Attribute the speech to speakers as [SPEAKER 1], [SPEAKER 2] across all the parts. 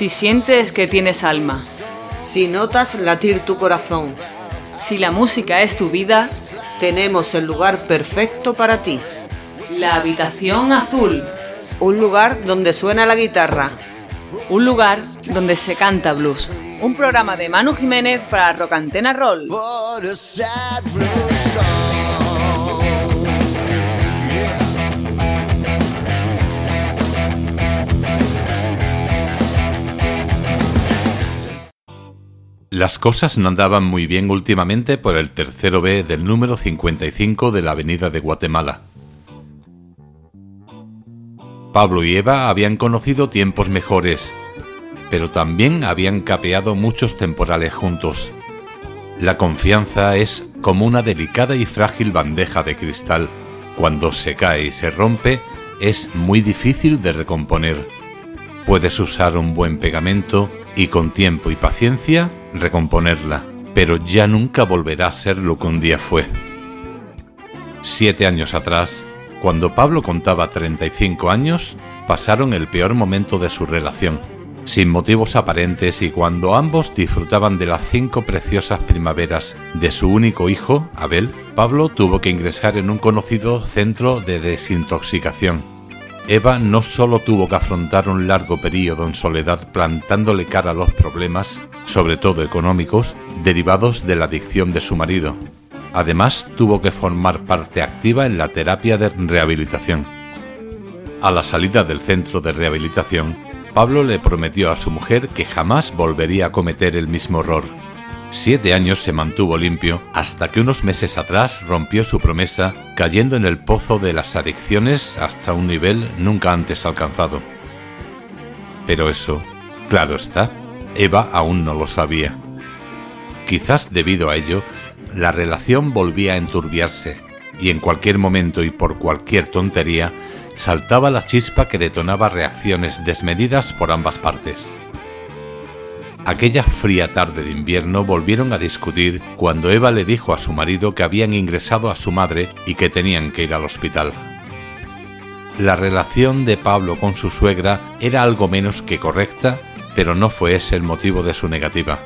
[SPEAKER 1] Si sientes que tienes alma.
[SPEAKER 2] Si notas latir tu corazón.
[SPEAKER 1] Si la música es tu vida.
[SPEAKER 2] Tenemos el lugar perfecto para ti.
[SPEAKER 1] La habitación azul.
[SPEAKER 2] Un lugar donde suena la guitarra.
[SPEAKER 1] Un lugar donde se canta blues. Un programa de Manu Jiménez para Rocantena Roll.
[SPEAKER 3] Las cosas no andaban muy bien últimamente por el tercero B del número 55 de la Avenida de Guatemala. Pablo y Eva habían conocido tiempos mejores, pero también habían capeado muchos temporales juntos. La confianza es como una delicada y frágil bandeja de cristal. Cuando se cae y se rompe, es muy difícil de recomponer. Puedes usar un buen pegamento y con tiempo y paciencia recomponerla, pero ya nunca volverá a ser lo que un día fue. Siete años atrás, cuando Pablo contaba 35 años, pasaron el peor momento de su relación, sin motivos aparentes y cuando ambos disfrutaban de las cinco preciosas primaveras de su único hijo, Abel, Pablo tuvo que ingresar en un conocido centro de desintoxicación Eva no solo tuvo que afrontar un largo periodo en soledad plantándole cara a los problemas, sobre todo económicos, derivados de la adicción de su marido. Además, tuvo que formar parte activa en la terapia de rehabilitación. A la salida del centro de rehabilitación, Pablo le prometió a su mujer que jamás volvería a cometer el mismo error Siete años se mantuvo limpio hasta que unos meses atrás rompió su promesa cayendo en el pozo de las adicciones hasta un nivel nunca antes alcanzado. Pero eso, claro está, Eva aún no lo sabía. Quizás debido a ello, la relación volvía a enturbiarse y en cualquier momento y por cualquier tontería saltaba la chispa que detonaba reacciones desmedidas por ambas partes. Aquella fría tarde de invierno volvieron a discutir cuando Eva le dijo a su marido que habían ingresado a su madre y que tenían que ir al hospital. La relación de Pablo con su suegra era algo menos que correcta, pero no fue ese el motivo de su negativa.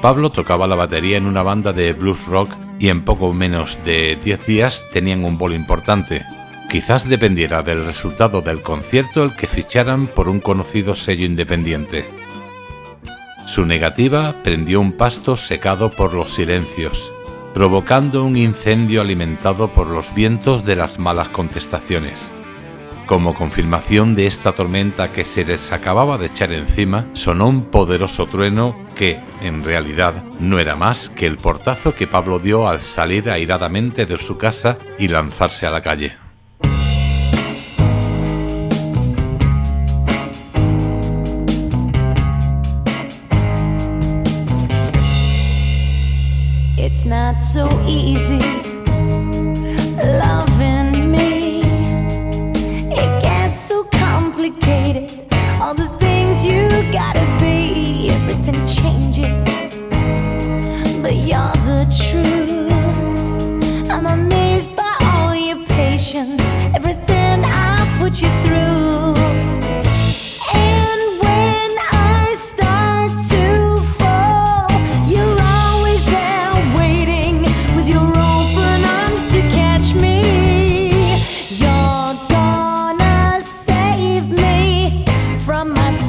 [SPEAKER 3] Pablo tocaba la batería en una banda de blues rock y en poco menos de 10 días tenían un bolo importante. Quizás dependiera del resultado del concierto el que ficharan por un conocido sello independiente. Su negativa prendió un pasto secado por los silencios, provocando un incendio alimentado por los vientos de las malas contestaciones. Como confirmación de esta tormenta que se les acababa de echar encima, sonó un poderoso trueno que, en realidad, no era más que el portazo que Pablo dio al salir airadamente de su casa y lanzarse a la calle.
[SPEAKER 4] Not so easy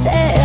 [SPEAKER 4] say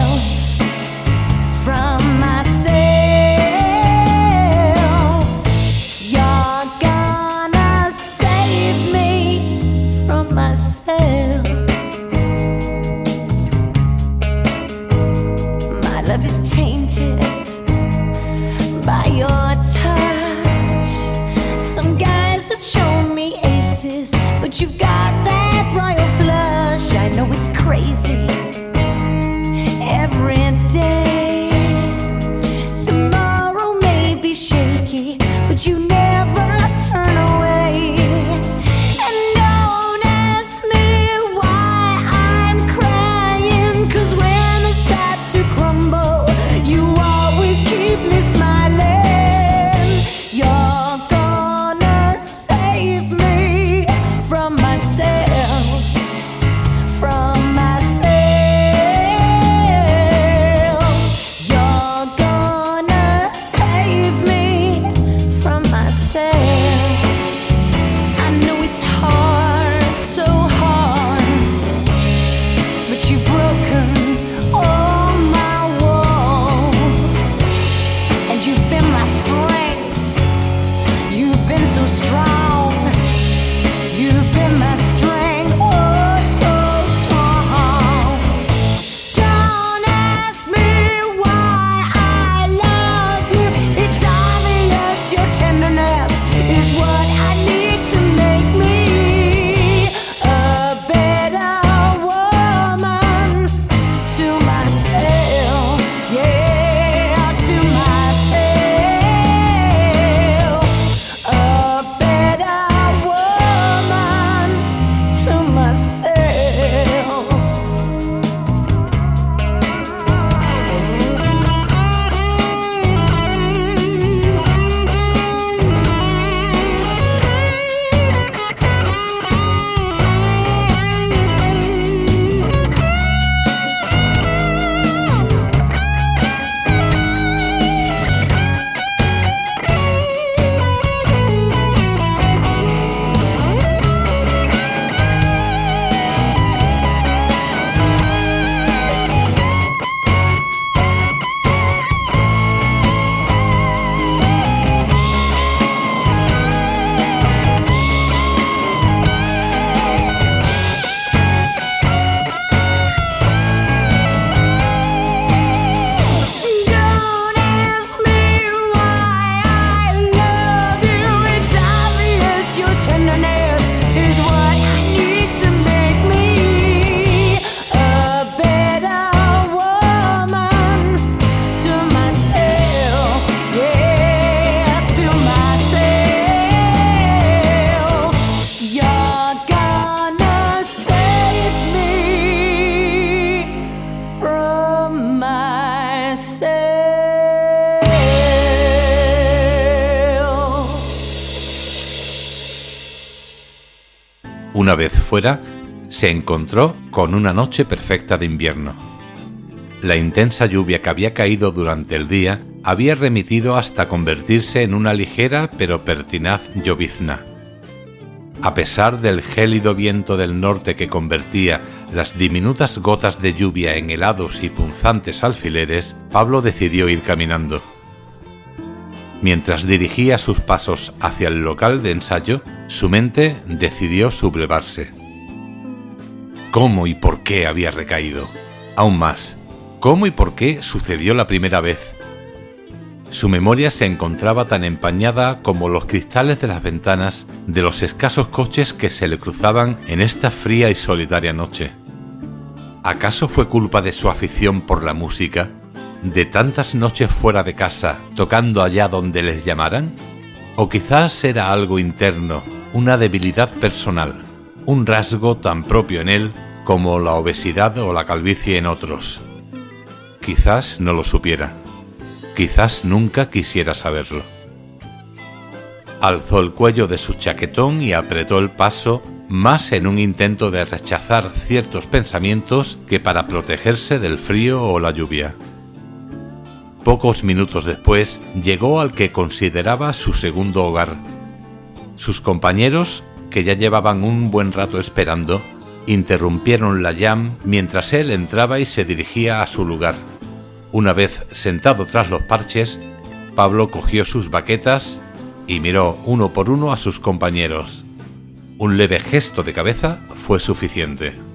[SPEAKER 3] Una vez fuera, se encontró con una noche perfecta de invierno. La intensa lluvia que había caído durante el día había remitido hasta convertirse en una ligera pero pertinaz llovizna. A pesar del gélido viento del norte que convertía las diminutas gotas de lluvia en helados y punzantes alfileres, Pablo decidió ir caminando. Mientras dirigía sus pasos hacia el local de ensayo, su mente decidió sublevarse. ¿Cómo y por qué había recaído? Aún más, ¿cómo y por qué sucedió la primera vez? Su memoria se encontraba tan empañada como los cristales de las ventanas de los escasos coches que se le cruzaban en esta fría y solitaria noche. ¿Acaso fue culpa de su afición por la música? ¿De tantas noches fuera de casa, tocando allá donde les llamaran? ¿O quizás era algo interno, una debilidad personal, un rasgo tan propio en él como la obesidad o la calvicie en otros? Quizás no lo supiera. Quizás nunca quisiera saberlo. Alzó el cuello de su chaquetón y apretó el paso más en un intento de rechazar ciertos pensamientos que para protegerse del frío o la lluvia. Pocos minutos después llegó al que consideraba su segundo hogar. Sus compañeros, que ya llevaban un buen rato esperando, interrumpieron la jam mientras él entraba y se dirigía a su lugar. Una vez sentado tras los parches, Pablo cogió sus baquetas y miró uno por uno a sus compañeros. Un leve gesto de cabeza fue suficiente.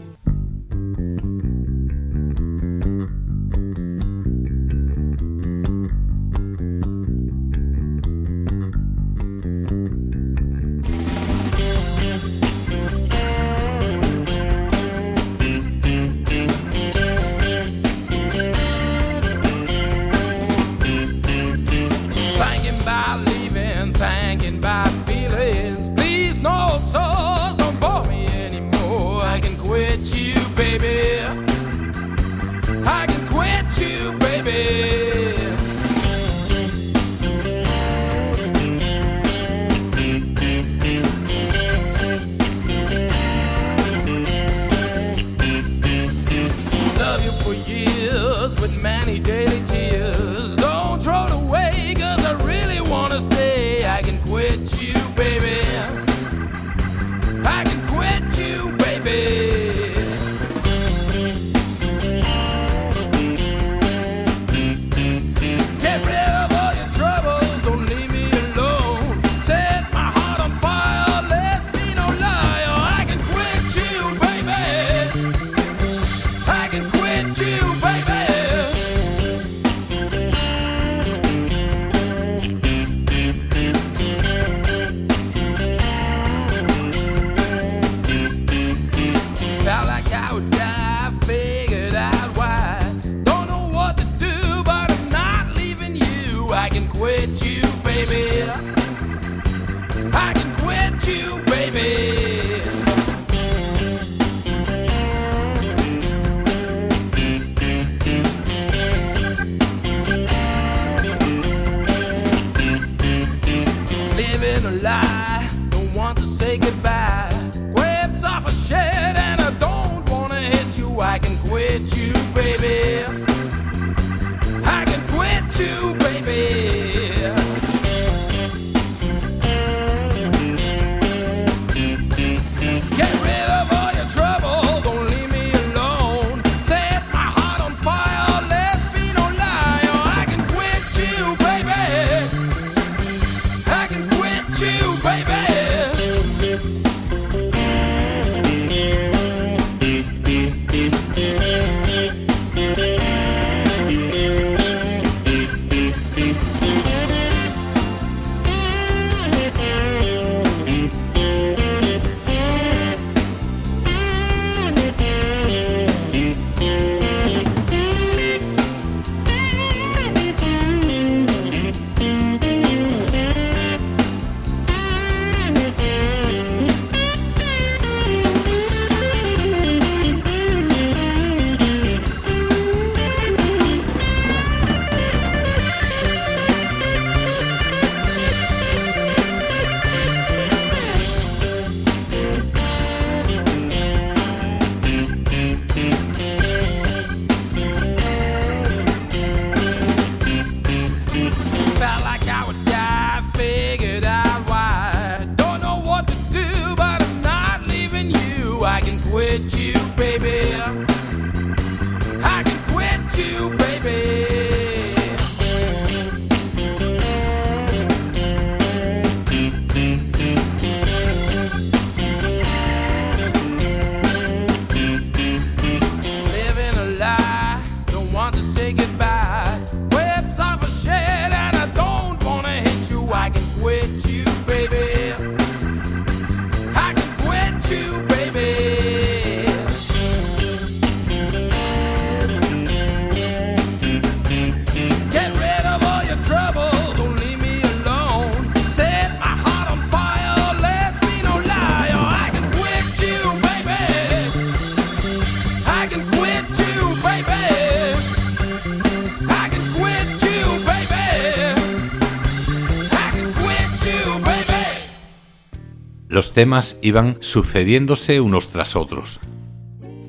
[SPEAKER 3] Temas iban sucediéndose unos tras otros.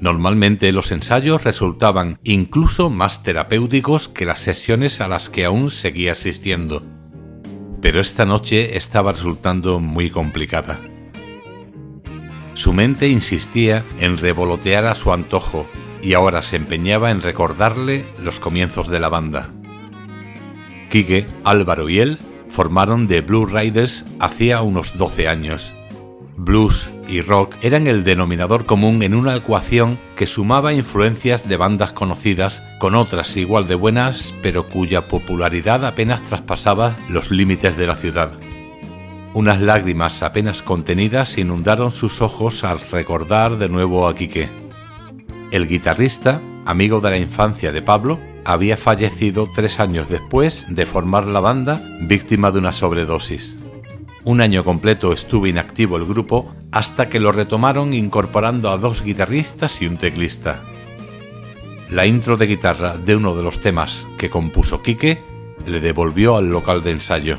[SPEAKER 3] Normalmente los ensayos resultaban incluso más terapéuticos que las sesiones a las que aún seguía asistiendo. Pero esta noche estaba resultando muy complicada. Su mente insistía en revolotear a su antojo y ahora se empeñaba en recordarle los comienzos de la banda. Quique, Álvaro y él formaron The Blue Riders hacía unos 12 años blues y rock eran el denominador común en una ecuación que sumaba influencias de bandas conocidas con otras igual de buenas, pero cuya popularidad apenas traspasaba los límites de la ciudad. Unas lágrimas apenas contenidas inundaron sus ojos al recordar de nuevo a Quique. El guitarrista, amigo de la infancia de Pablo, había fallecido tres años después de formar la banda víctima de una sobredosis. Un año completo estuvo inactivo el grupo hasta que lo retomaron incorporando a dos guitarristas y un teclista. La intro de guitarra de uno de los temas que compuso Quique le devolvió al local de ensayo.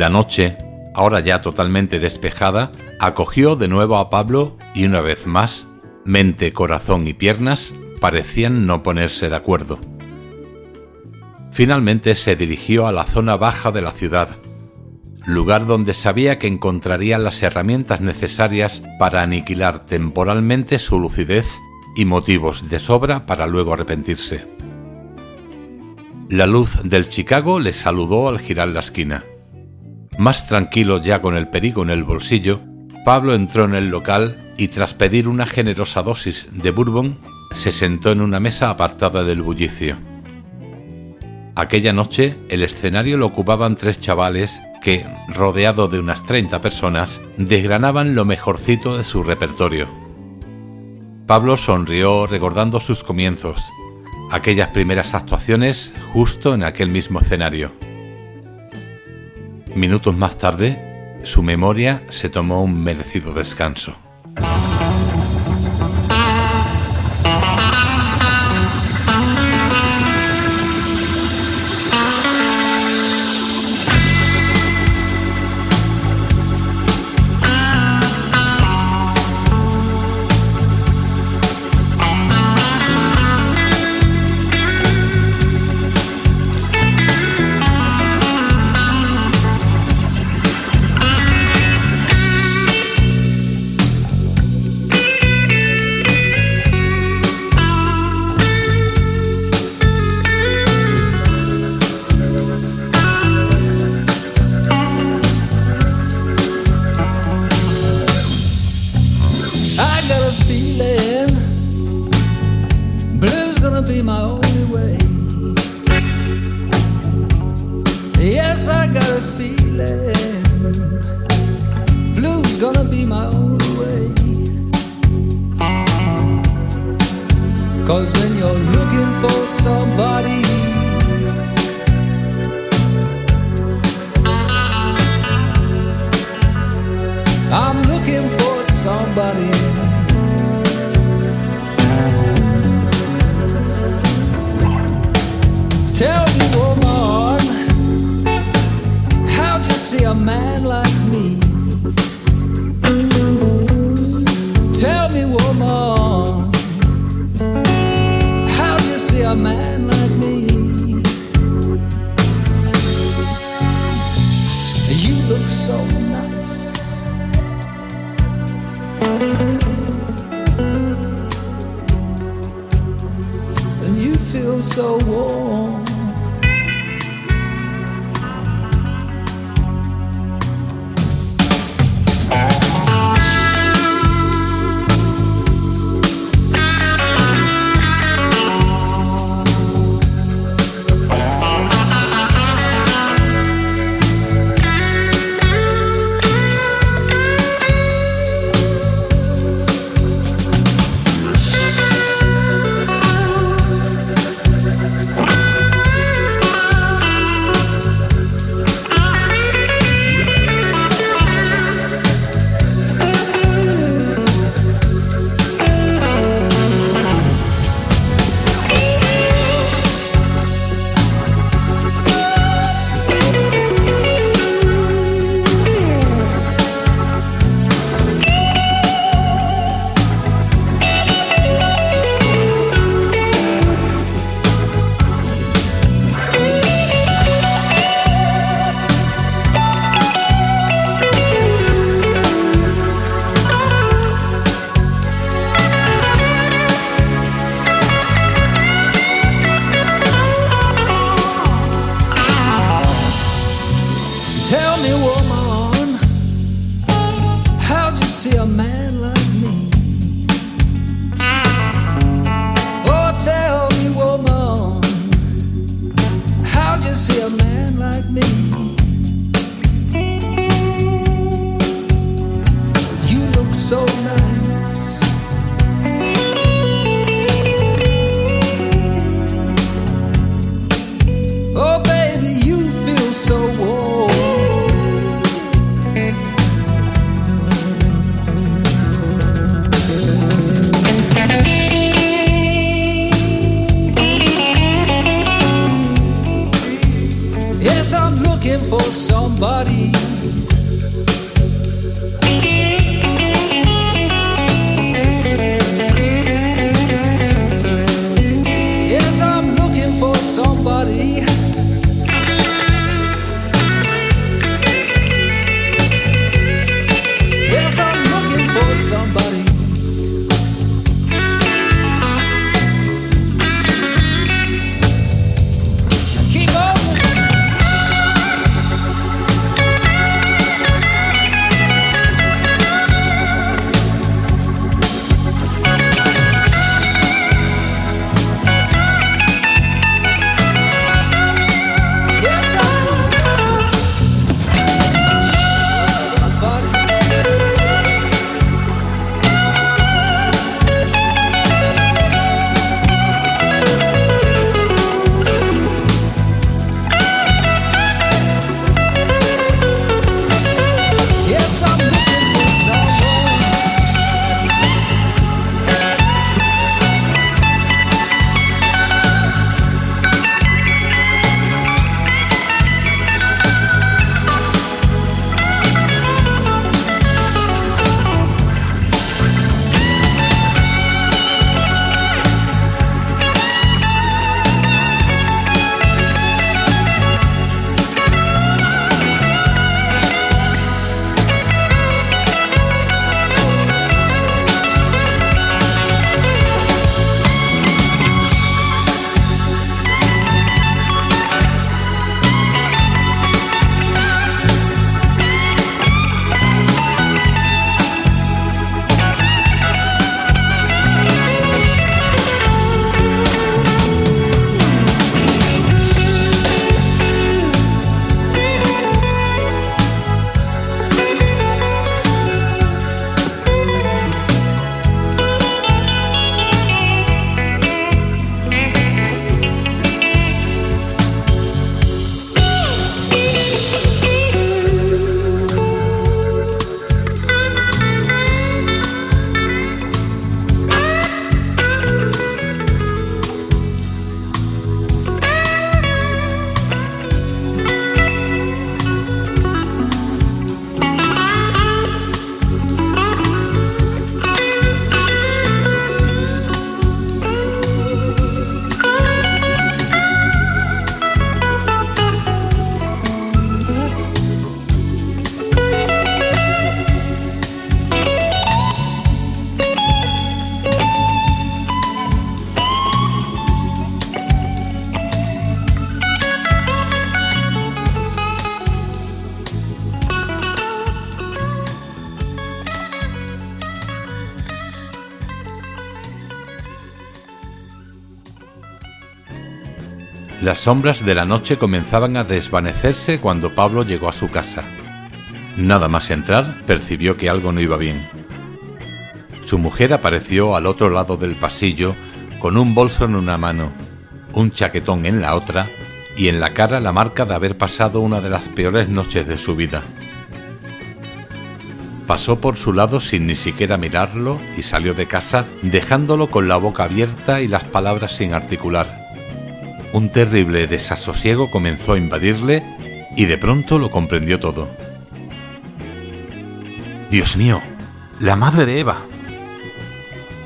[SPEAKER 3] La noche, ahora ya totalmente despejada, acogió de nuevo a Pablo y una vez más, mente, corazón y piernas parecían no ponerse de acuerdo. Finalmente se dirigió a la zona baja de la ciudad, lugar donde sabía que encontraría las herramientas necesarias para aniquilar temporalmente su lucidez y motivos de sobra para luego arrepentirse. La luz del Chicago le saludó al girar la esquina. Más tranquilo ya con el perigo en el bolsillo, Pablo entró en el local y tras pedir una generosa dosis de bourbon, se sentó en una mesa apartada del bullicio. Aquella noche el escenario lo ocupaban tres chavales que, rodeado de unas 30 personas, desgranaban lo mejorcito de su repertorio. Pablo sonrió recordando sus comienzos, aquellas primeras actuaciones justo en aquel mismo escenario. Minutos más tarde, su memoria se tomó un merecido descanso.
[SPEAKER 5] me, woman. How do you see a man like me? You look so nice. And you feel so warm.
[SPEAKER 4] Las sombras de la noche comenzaban a desvanecerse cuando Pablo llegó a su casa. Nada más entrar, percibió que algo no iba bien. Su mujer apareció al otro lado del pasillo con un bolso en una mano, un chaquetón en la otra y en la cara la marca de haber pasado una de las peores noches de su vida. Pasó por su lado sin ni siquiera mirarlo y salió de casa dejándolo con la boca abierta y las palabras sin articular. Un terrible desasosiego comenzó a invadirle y de pronto lo comprendió todo. Dios mío, la madre de Eva.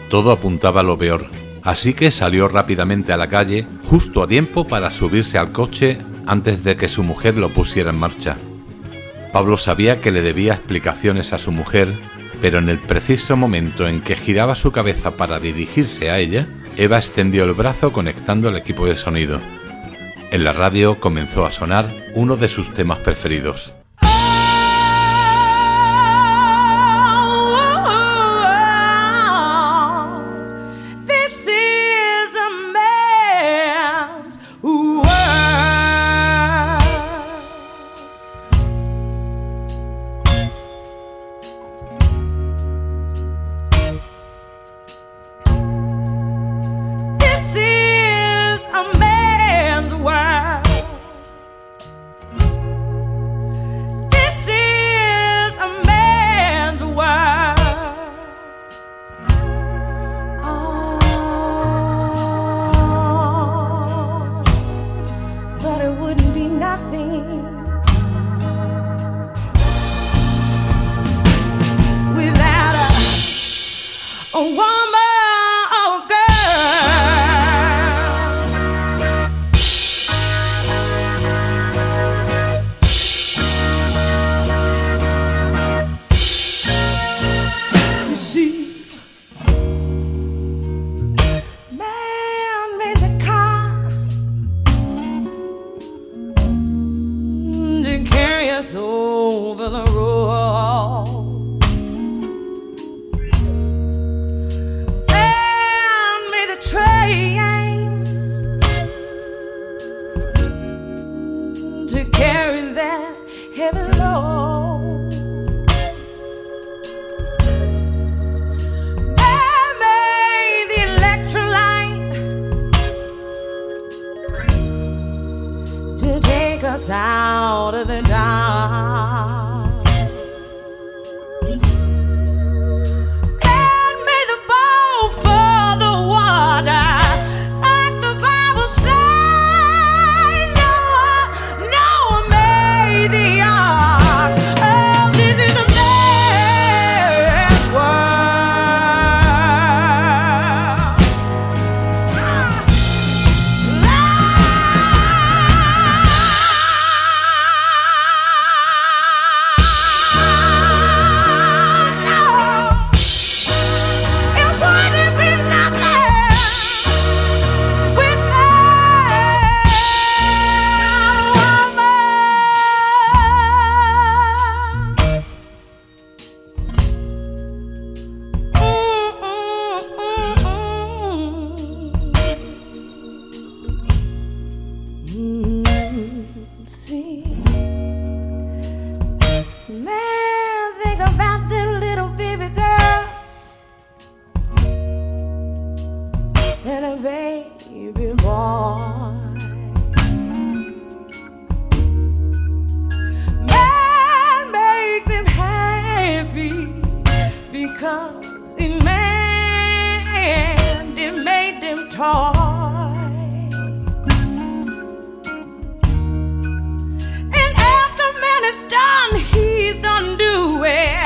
[SPEAKER 4] Todo apuntaba a lo peor, así que salió rápidamente a la calle, justo a tiempo para subirse al coche antes de que su mujer lo pusiera en marcha. Pablo sabía que le debía explicaciones a su mujer, pero en el preciso momento en que giraba su cabeza para dirigirse a ella, Eva extendió el brazo conectando el equipo de sonido. En la radio comenzó a sonar uno de sus temas preferidos.
[SPEAKER 5] to take us out of the dark. because it made, it made them talk. And after man is done, he's done doing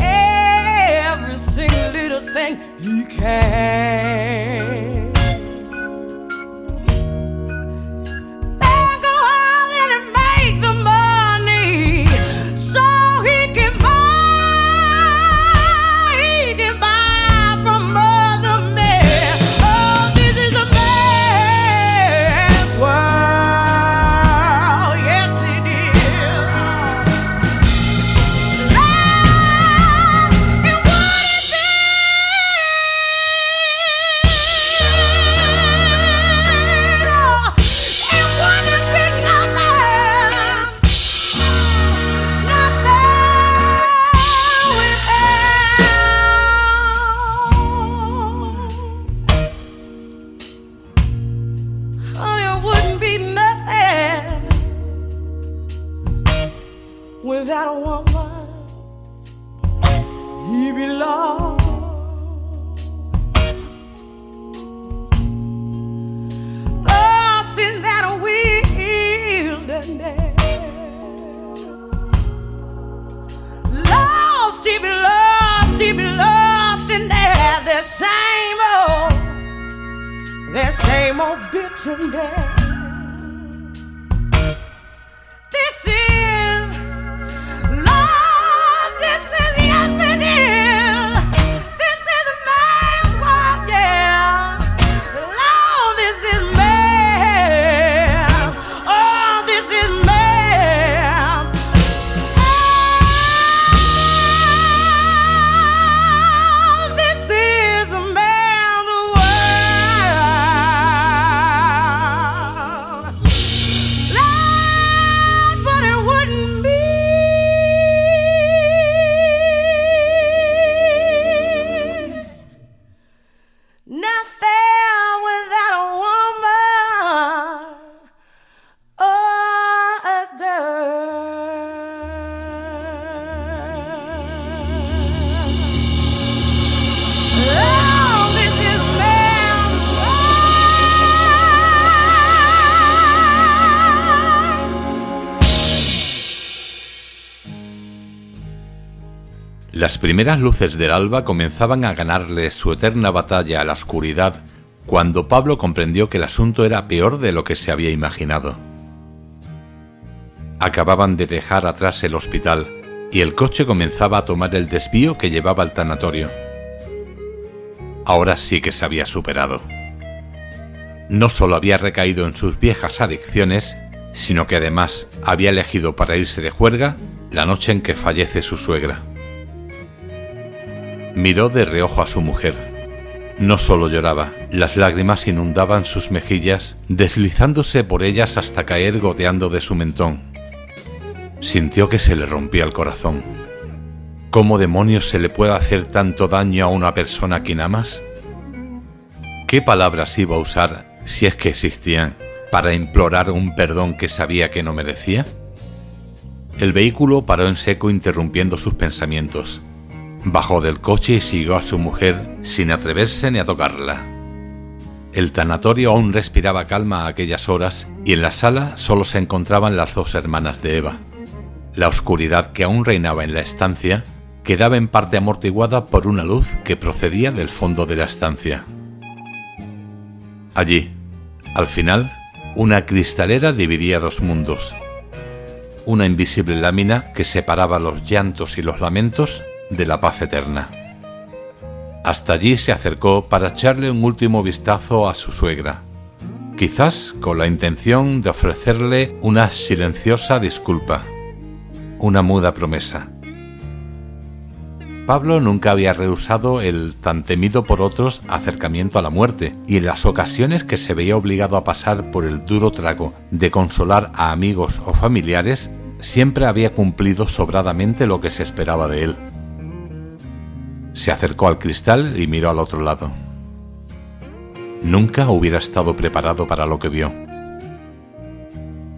[SPEAKER 5] every single little thing he can. more
[SPEAKER 3] bitterness. Primeras luces del alba comenzaban a ganarle su eterna batalla a la oscuridad cuando Pablo comprendió que el asunto era peor de lo que se había imaginado. Acababan de dejar atrás el hospital y el coche comenzaba a tomar el desvío que llevaba al tanatorio. Ahora sí que se había superado. No solo había recaído en sus viejas adicciones, sino que además había elegido para irse de juerga la noche en que fallece su suegra. Miró de reojo a su mujer. No solo lloraba, las lágrimas inundaban sus mejillas, deslizándose por ellas hasta caer goteando de su mentón. Sintió que se le rompía el corazón. ¿Cómo demonios se le puede hacer tanto daño a una persona a quien amas? ¿Qué palabras iba a usar, si es que existían, para implorar un perdón que sabía que no merecía? El vehículo paró en seco interrumpiendo sus pensamientos. Bajó del coche y siguió a su mujer sin atreverse ni a tocarla. El tanatorio aún respiraba calma a aquellas horas y en la sala solo se encontraban las dos hermanas de Eva. La oscuridad que aún reinaba en la estancia quedaba en parte amortiguada por una luz que procedía del fondo de la estancia. Allí, al final, una cristalera dividía dos mundos. Una invisible lámina que separaba los llantos y los lamentos de la paz eterna. Hasta allí se acercó para echarle un último vistazo a su suegra, quizás con la intención de ofrecerle una silenciosa disculpa, una muda promesa. Pablo nunca había rehusado el tan temido por otros acercamiento a la muerte, y en las ocasiones que se veía obligado a pasar por el duro trago de consolar a amigos o familiares, siempre había cumplido sobradamente lo que se esperaba de él. Se acercó al cristal y miró al otro lado. Nunca hubiera estado preparado para lo que vio.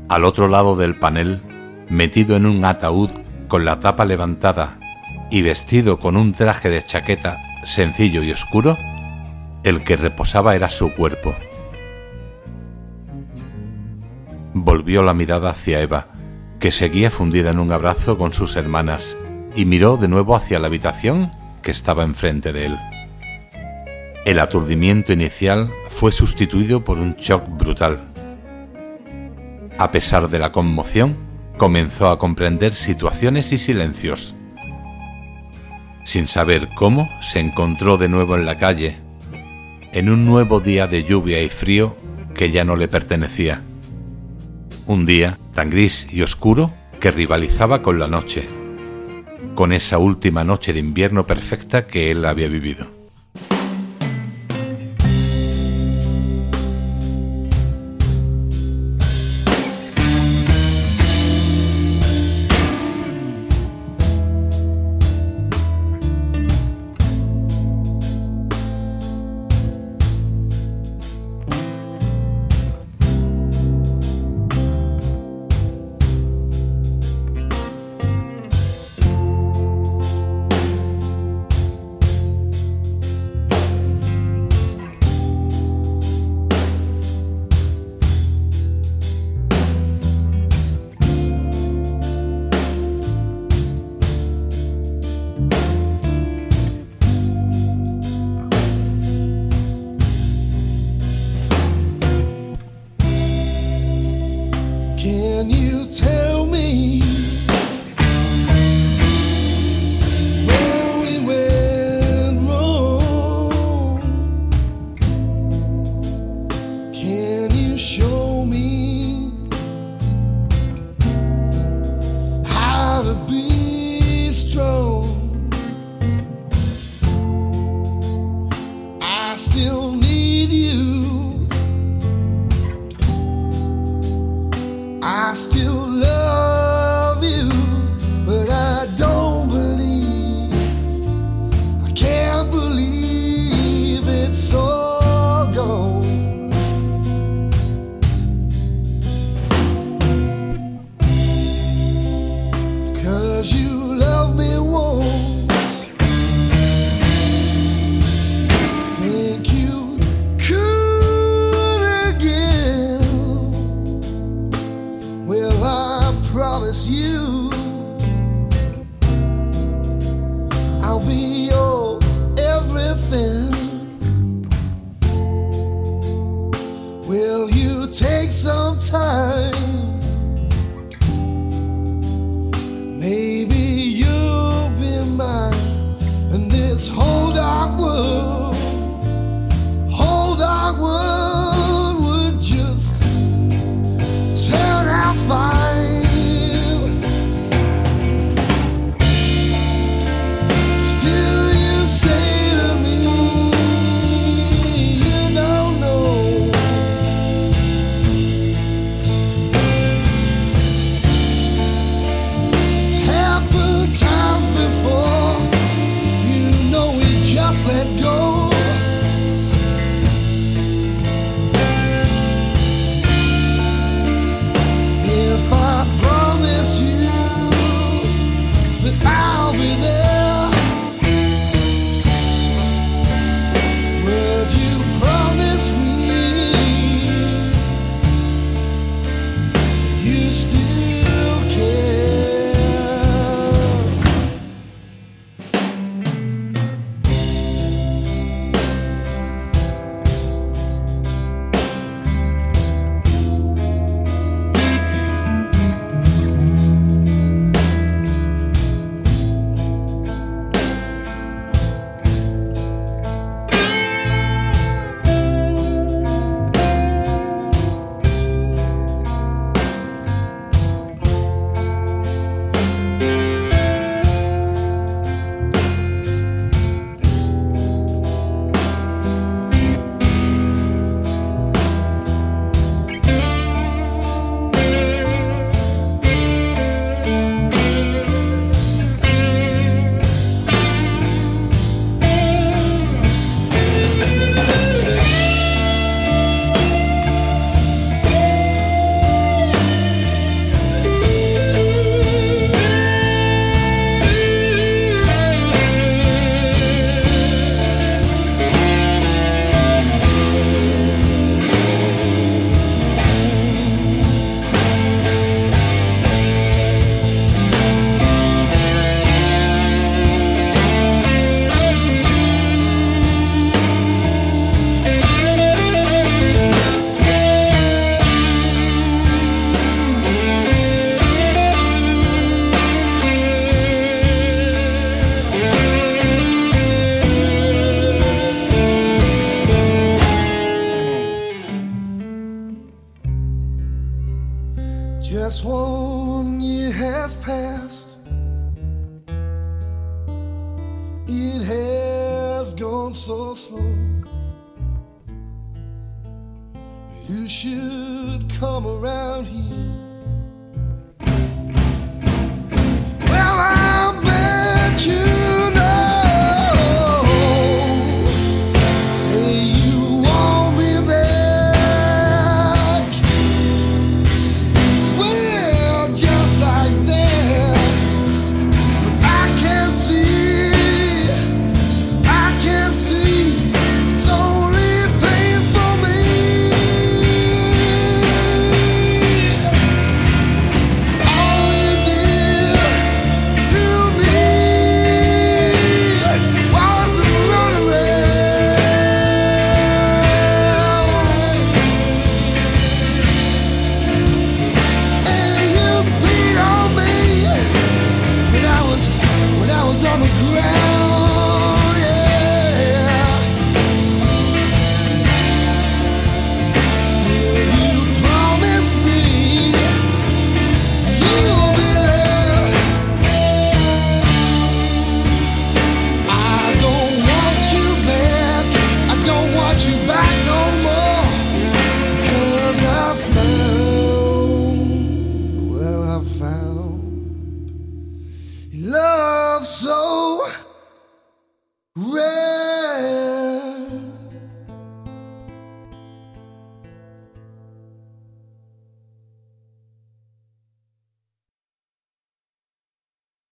[SPEAKER 3] Al otro lado del panel, metido en un ataúd con la tapa levantada y vestido con un traje de chaqueta sencillo y oscuro, el que reposaba era su cuerpo. Volvió la mirada hacia Eva, que seguía fundida en un abrazo con sus hermanas, y miró de nuevo hacia la habitación que estaba enfrente de él. El aturdimiento inicial fue sustituido por un shock brutal. A pesar de la conmoción, comenzó a comprender situaciones y silencios. Sin saber cómo, se encontró de nuevo en la calle, en un nuevo día de lluvia y frío que ya no le pertenecía. Un día tan gris y oscuro que rivalizaba con la noche, con esa última noche de invierno perfecta que él había vivido.